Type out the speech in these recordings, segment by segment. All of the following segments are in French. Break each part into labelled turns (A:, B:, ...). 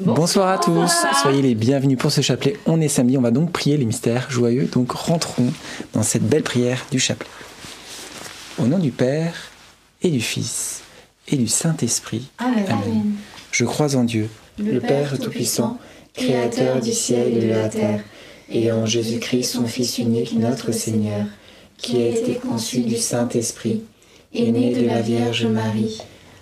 A: Bonsoir à tous, soyez les bienvenus pour ce chapelet. On est samedi, on va donc prier les mystères joyeux, donc rentrons dans cette belle prière du chapelet. Au nom du Père et du Fils et du Saint-Esprit.
B: Amen.
A: Je crois en Dieu,
B: le Père Tout-Puissant, Créateur du ciel et de la terre, et en Jésus-Christ, son Fils unique, notre Seigneur, qui a été conçu du Saint-Esprit, est né de la Vierge Marie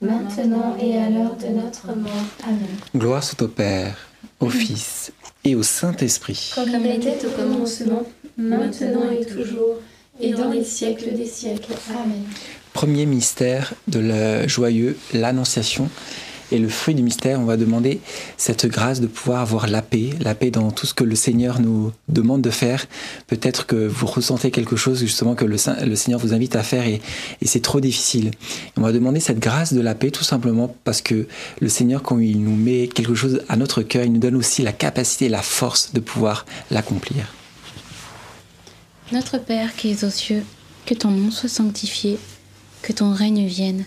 B: maintenant et à l'heure de notre mort. Amen.
A: Gloire soit au Père, au Fils et au Saint-Esprit.
B: Comme il était au commencement, maintenant et toujours, et dans les siècles des siècles. Amen.
A: Premier mystère de le joyeux, l'Annonciation. Et le fruit du mystère, on va demander cette grâce de pouvoir avoir la paix, la paix dans tout ce que le Seigneur nous demande de faire. Peut-être que vous ressentez quelque chose justement que le, Seigneur vous invite à faire et, et c'est trop difficile. on va demander cette grâce de la paix tout simplement parce que le Seigneur, quand il nous met quelque chose à notre cœur, il nous donne aussi la capacité, la force de pouvoir l'accomplir.
C: Notre Père qui es aux cieux, que ton nom soit sanctifié, que ton règne vienne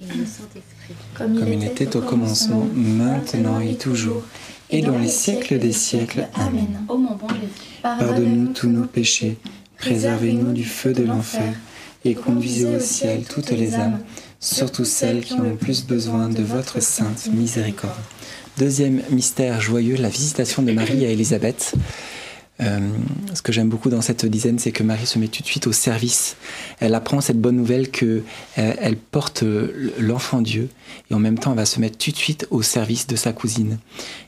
C: et au Saint-Esprit.
A: Comme il était au commencement, maintenant et toujours, et dans les siècles des siècles. Amen.
C: Ô mon bon Jésus,
A: Pardonne-nous tous nos péchés, préservez-nous du feu de l'enfer, et conduisez au ciel toutes les âmes, surtout celles qui ont le plus besoin de votre sainte miséricorde. Deuxième mystère joyeux, la visitation de Marie à Élisabeth. Euh, ce que j'aime beaucoup dans cette dizaine, c'est que Marie se met tout de suite au service. Elle apprend cette bonne nouvelle que euh, elle porte euh, l'enfant Dieu et en même temps elle va se mettre tout de suite au service de sa cousine.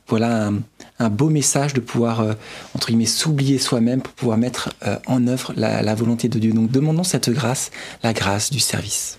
A: Voilà un, beau message de pouvoir entre guillemets s'oublier soi-même pour pouvoir mettre en œuvre la, la volonté de Dieu. Donc demandons cette grâce, la grâce du service.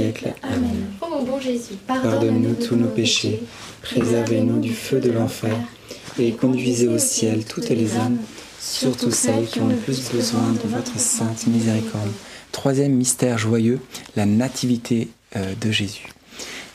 D: Amen.
C: Ô mon bon Jésus,
D: Pardonne-nous tous nos péchés, préservez-nous du feu de l'enfer, et conduisez au ciel toutes les âmes, surtout celles qui ont le plus besoin de votre sainte miséricorde. Troisième mystère joyeux, la nativité euh, de Jésus.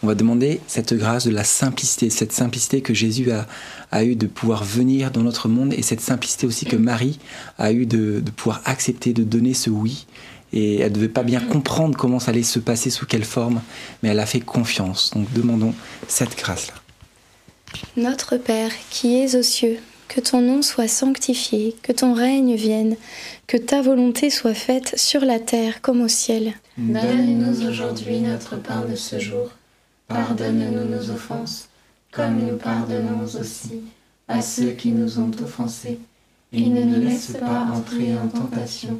D: On va demander cette grâce de la simplicité, cette simplicité que Jésus a, a eu de pouvoir venir dans notre monde et cette simplicité aussi que Marie a eu de, de pouvoir accepter, de donner ce oui. Et elle ne devait pas bien comprendre comment ça allait se passer, sous quelle forme, mais elle a fait confiance. Donc demandons cette grâce-là.
B: Notre Père qui es aux cieux, que ton nom soit sanctifié, que ton règne vienne, que ta volonté soit faite sur la terre comme au ciel.
A: Donne-nous aujourd'hui notre pain de ce jour. Pardonne-nous nos offenses, comme nous pardonnons aussi à ceux qui nous ont offensés. Et ne nous laisse pas entrer en tentation,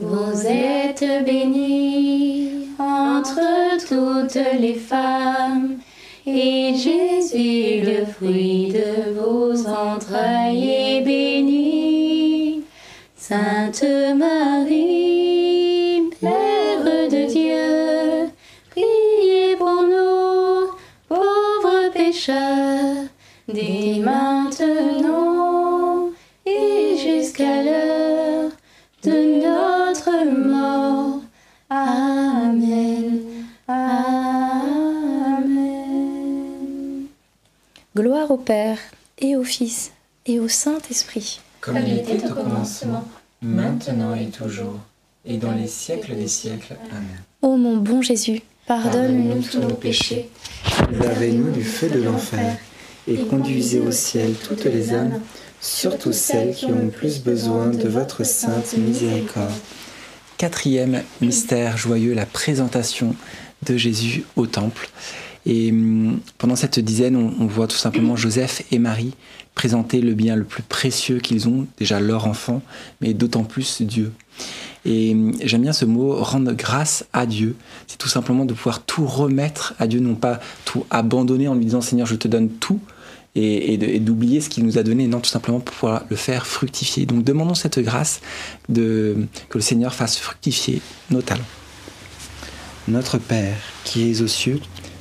C: Vous êtes bénie entre toutes les femmes, et Jésus, le fruit de vos entrailles, est béni. Sainte Marie, Saint-Esprit.
B: Comme il était au commencement, maintenant et toujours, et dans les siècles des siècles. Amen.
C: Ô mon bon Jésus, pardonne-nous
B: tous nos péchés, préservez-nous du feu de l'enfer, et conduisez au ciel toutes les âmes, surtout celles qui ont le plus besoin de votre sainte miséricorde.
A: Quatrième mystère joyeux, la présentation de Jésus au temple. Et hum, pendant cette dizaine, on, voit tout simplement Joseph et Marie présenter le bien le plus précieux qu'ils ont, déjà leur enfant, mais d'autant plus Dieu. Et hum, j'aime bien ce mot, rendre grâce à Dieu. C'est tout simplement de pouvoir tout remettre à Dieu, non pas tout abandonner en lui disant Seigneur, je te donne tout, et, d'oublier ce qu'il nous a donné, non, tout simplement pour pouvoir le faire fructifier. Donc demandons cette grâce que le Seigneur fasse fructifier nos talents. Notre Père, qui es aux cieux,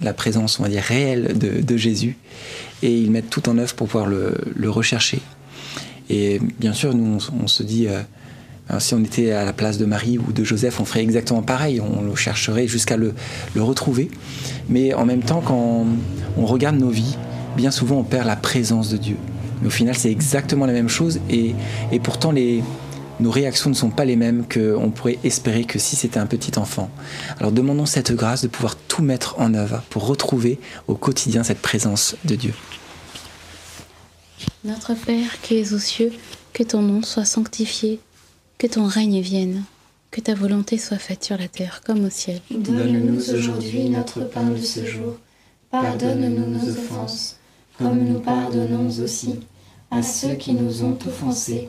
A: la présence, on va dire, réelle de, de Jésus, et ils mettent tout en œuvre pour pouvoir le, le rechercher. Et bien sûr, nous, on, se dit, euh, si on était à la place de Marie ou de Joseph, on ferait exactement pareil, on le chercherait jusqu'à le, le retrouver. Mais en même temps, quand on regarde nos vies, bien souvent on perd la présence de Dieu. Mais au final, c'est exactement la même chose et, et pourtant les, nos réactions ne sont pas les mêmes qu'on pourrait espérer que si c'était un petit enfant. Alors demandons cette grâce de pouvoir tout mettre en œuvre pour retrouver au quotidien cette présence de Dieu.
C: Notre Père qui es aux cieux, que ton nom soit sanctifié, que ton règne vienne, que ta volonté soit faite sur la terre comme au ciel.
B: Donne-nous aujourd'hui notre pain de ce jour. Pardonne-nous nos offenses, comme nous pardonnons aussi à ceux qui nous ont offensés.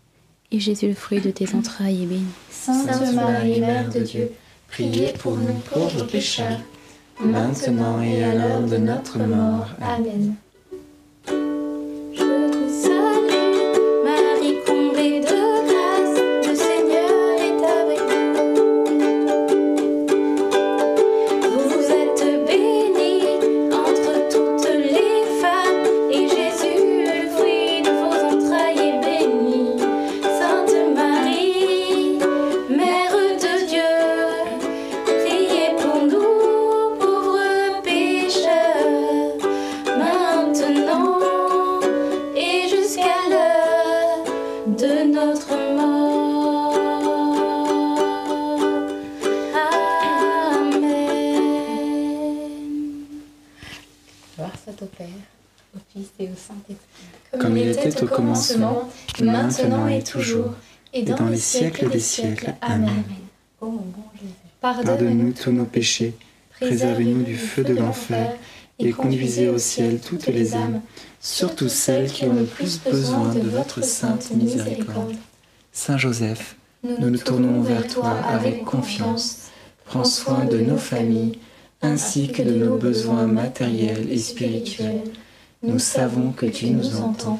C: et Jésus, le fruit de tes entrailles, est béni.
B: Sainte Marie, Mère de Dieu, priez pour nous pauvres pécheurs, maintenant et à l'heure de notre mort. Amen.
A: Au commencement, maintenant et toujours, et dans les siècles des siècles. Amen. Pardonne-nous tous nos péchés, préservez-nous du feu de l'enfer, et conduisez au ciel toutes les âmes, surtout celles qui ont le plus besoin de votre sainte miséricorde. Saint Joseph, nous nous tournons vers toi avec confiance. Prends soin de nos familles, ainsi que de nos besoins matériels et spirituels nous savons que tu nous entends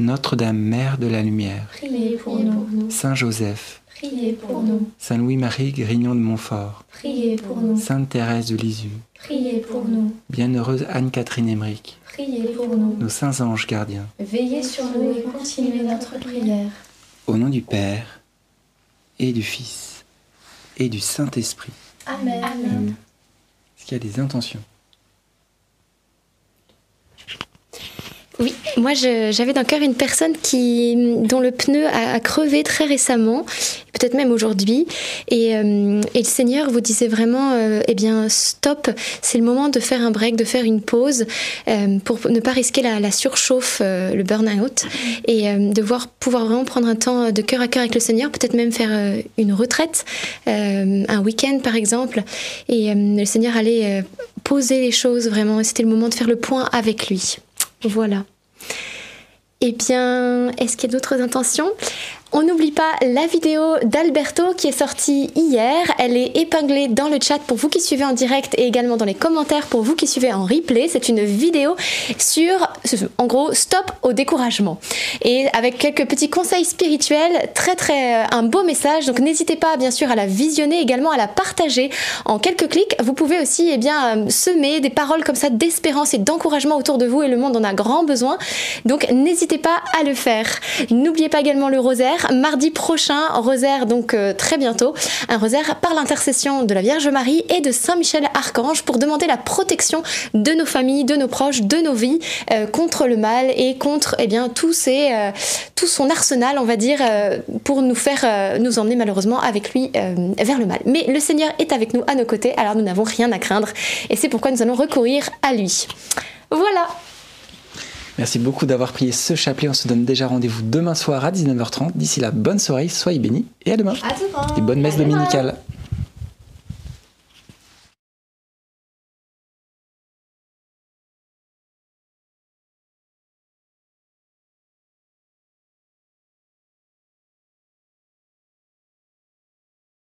A: Notre-Dame, Mère de la Lumière,
B: priez pour nous.
A: Saint Joseph,
B: priez pour nous.
A: Saint Louis-Marie Grignon de Montfort,
B: priez pour nous.
A: Sainte Thérèse de Lisieux,
B: priez pour nous.
A: Bienheureuse Anne-Catherine Emmerich,
B: priez pour nous.
A: Nos saints anges gardiens,
B: veillez sur nous et continuez notre prière.
A: Au nom du Père et du Fils et du Saint-Esprit.
B: Amen. Amen.
A: Est-ce qu'il y a des intentions?
D: Oui, moi j'avais dans le cœur une personne qui, dont le pneu a, crevé très récemment, peut-être même aujourd'hui, et, euh, et, le Seigneur vous disait vraiment, euh, eh bien stop, c'est le moment de faire un break, de faire une pause euh, pour ne pas risquer la, la surchauffe, le burn-out, et de voir, pouvoir vraiment prendre un temps de cœur à cœur avec le Seigneur, peut-être même faire une retraite, un week-end par exemple, et le Seigneur allait poser les choses vraiment, c'était le moment de faire le point avec lui. Voilà. Eh bien, est-ce qu'il y a d'autres intentions? On n'oublie pas la vidéo d'Alberto qui est sortie hier. Elle est épinglée dans le chat pour vous qui suivez en direct et également dans les commentaires pour vous qui suivez en replay. C'est une vidéo sur, en gros, stop au découragement. Et avec quelques petits conseils spirituels, très très euh, un beau message. Donc n'hésitez pas bien sûr à la visionner, également à la partager en quelques clics. Vous pouvez aussi eh bien, euh, semer des paroles comme ça d'espérance et d'encouragement autour de vous et le monde en a grand besoin. Donc n'hésitez pas à le faire. N'oubliez pas également le rosaire mardi prochain, rosaire donc euh, très bientôt, un rosaire par l'intercession de la Vierge Marie et de Saint Michel Archange pour demander la protection de nos familles, de nos proches, de nos vies euh, contre le mal et contre eh bien tout, euh, tout son arsenal, on va dire, pour nous faire nous emmener malheureusement avec lui vers le mal. Mais le Seigneur est avec nous, à nos côtés, alors nous n'avons rien à craindre et c'est pourquoi nous allons recourir à lui. Voilà.
A: Merci beaucoup d'avoir prié ce chapelet. On se donne déjà rendez-vous demain soir à 19h30. D'ici là, bonne soirée, soyez bénis et à demain.
B: À demain.
A: Et bonne messe dominicale.